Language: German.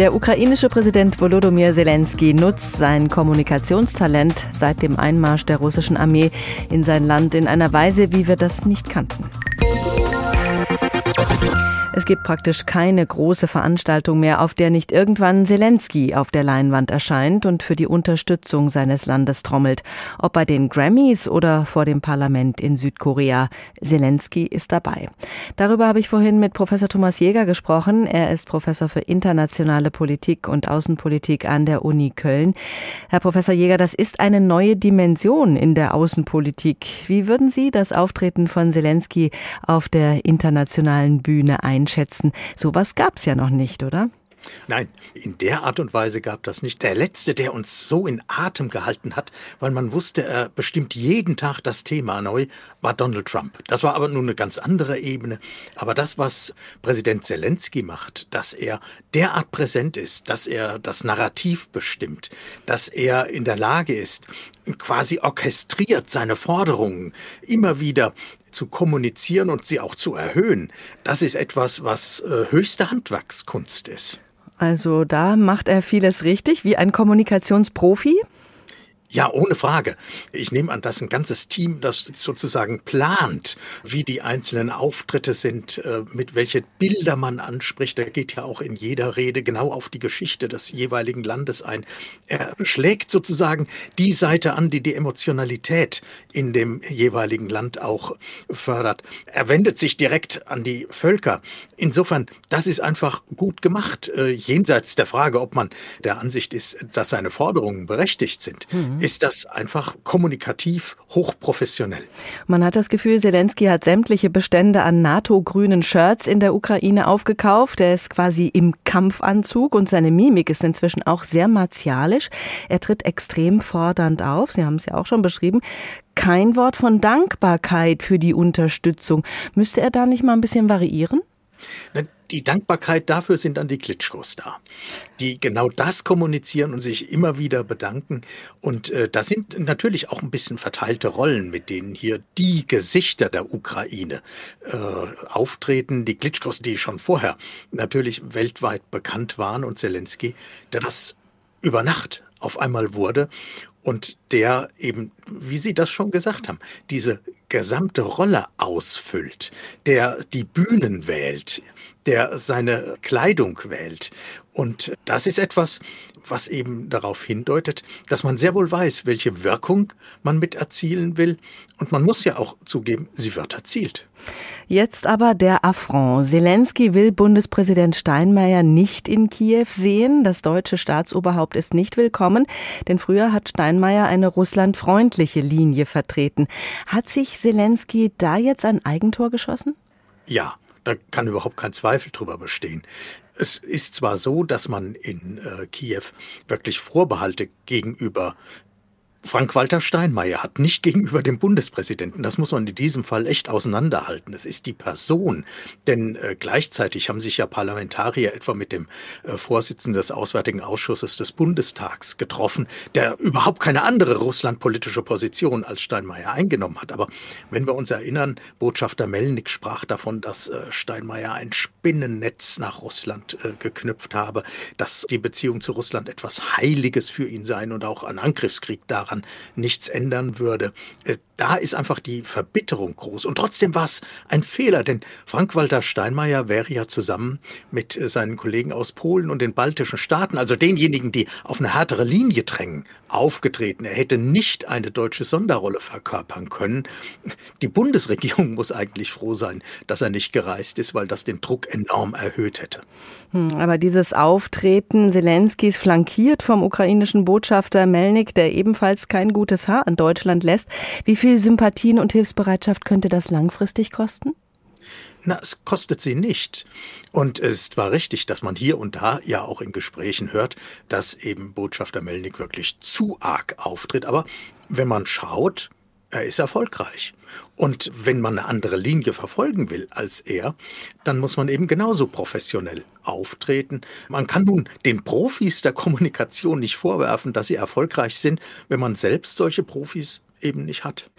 Der ukrainische Präsident Volodymyr Zelensky nutzt sein Kommunikationstalent seit dem Einmarsch der russischen Armee in sein Land in einer Weise, wie wir das nicht kannten. Es gibt praktisch keine große Veranstaltung mehr, auf der nicht irgendwann Zelensky auf der Leinwand erscheint und für die Unterstützung seines Landes trommelt. Ob bei den Grammys oder vor dem Parlament in Südkorea. Zelensky ist dabei. Darüber habe ich vorhin mit Professor Thomas Jäger gesprochen. Er ist Professor für internationale Politik und Außenpolitik an der Uni Köln. Herr Professor Jäger, das ist eine neue Dimension in der Außenpolitik. Wie würden Sie das Auftreten von Zelensky auf der internationalen Bühne einschätzen? Einschätzen. Sowas gab es ja noch nicht, oder? Nein, in der Art und Weise gab das nicht. Der letzte, der uns so in Atem gehalten hat, weil man wusste, er bestimmt jeden Tag das Thema neu, war Donald Trump. Das war aber nun eine ganz andere Ebene. Aber das, was Präsident Zelensky macht, dass er derart präsent ist, dass er das Narrativ bestimmt, dass er in der Lage ist, quasi orchestriert seine Forderungen immer wieder zu kommunizieren und sie auch zu erhöhen, das ist etwas, was äh, höchste Handwerkskunst ist. Also da macht er vieles richtig, wie ein Kommunikationsprofi. Ja, ohne Frage. Ich nehme an, dass ein ganzes Team, das sozusagen plant, wie die einzelnen Auftritte sind, äh, mit welche Bilder man anspricht. Er geht ja auch in jeder Rede genau auf die Geschichte des jeweiligen Landes ein. Er schlägt sozusagen die Seite an, die die Emotionalität in dem jeweiligen Land auch fördert. Er wendet sich direkt an die Völker. Insofern, das ist einfach gut gemacht. Äh, jenseits der Frage, ob man der Ansicht ist, dass seine Forderungen berechtigt sind. Mhm ist das einfach kommunikativ hochprofessionell. Man hat das Gefühl, Zelensky hat sämtliche Bestände an NATO-grünen Shirts in der Ukraine aufgekauft. Er ist quasi im Kampfanzug und seine Mimik ist inzwischen auch sehr martialisch. Er tritt extrem fordernd auf. Sie haben es ja auch schon beschrieben. Kein Wort von Dankbarkeit für die Unterstützung. Müsste er da nicht mal ein bisschen variieren? Die Dankbarkeit dafür sind dann die Klitschkos da, die genau das kommunizieren und sich immer wieder bedanken. Und äh, da sind natürlich auch ein bisschen verteilte Rollen, mit denen hier die Gesichter der Ukraine äh, auftreten. Die Klitschkos, die schon vorher natürlich weltweit bekannt waren und Zelensky, der das über Nacht auf einmal wurde und der eben, wie Sie das schon gesagt haben, diese gesamte Rolle ausfüllt, der die Bühnen wählt, der seine Kleidung wählt. Und das ist etwas, was eben darauf hindeutet, dass man sehr wohl weiß, welche Wirkung man mit erzielen will. Und man muss ja auch zugeben, sie wird erzielt. Jetzt aber der Affront. Zelensky will Bundespräsident Steinmeier nicht in Kiew sehen. Das deutsche Staatsoberhaupt ist nicht willkommen, denn früher hat Steinmeier eine russlandfreundliche Linie vertreten. Hat sich Zelensky da jetzt ein Eigentor geschossen? Ja, da kann überhaupt kein Zweifel drüber bestehen. Es ist zwar so, dass man in äh, Kiew wirklich Vorbehalte gegenüber Frank-Walter Steinmeier hat nicht gegenüber dem Bundespräsidenten, das muss man in diesem Fall echt auseinanderhalten. Es ist die Person, denn äh, gleichzeitig haben sich ja Parlamentarier etwa mit dem äh, Vorsitzenden des Auswärtigen Ausschusses des Bundestags getroffen, der überhaupt keine andere russlandpolitische Position als Steinmeier eingenommen hat. Aber wenn wir uns erinnern, Botschafter Melnik sprach davon, dass äh, Steinmeier ein Spinnennetz nach Russland äh, geknüpft habe, dass die Beziehung zu Russland etwas Heiliges für ihn sei und auch ein Angriffskrieg daran daran nichts ändern würde. Äh, da ist einfach die Verbitterung groß. Und trotzdem war es ein Fehler, denn Frank-Walter Steinmeier wäre ja zusammen mit äh, seinen Kollegen aus Polen und den baltischen Staaten, also denjenigen, die auf eine härtere Linie drängen, aufgetreten. Er hätte nicht eine deutsche Sonderrolle verkörpern können. Die Bundesregierung muss eigentlich froh sein, dass er nicht gereist ist, weil das den Druck enorm erhöht hätte. Hm, aber dieses Auftreten Zelenskis flankiert vom ukrainischen Botschafter Melnik, der ebenfalls kein gutes Haar an Deutschland lässt. Wie viel Sympathien und Hilfsbereitschaft könnte das langfristig kosten? Na, es kostet sie nicht. Und es zwar richtig, dass man hier und da ja auch in Gesprächen hört, dass eben Botschafter Melnik wirklich zu arg auftritt. Aber wenn man schaut, er ist erfolgreich. Und wenn man eine andere Linie verfolgen will als er, dann muss man eben genauso professionell auftreten. Man kann nun den Profis der Kommunikation nicht vorwerfen, dass sie erfolgreich sind, wenn man selbst solche Profis eben nicht hat.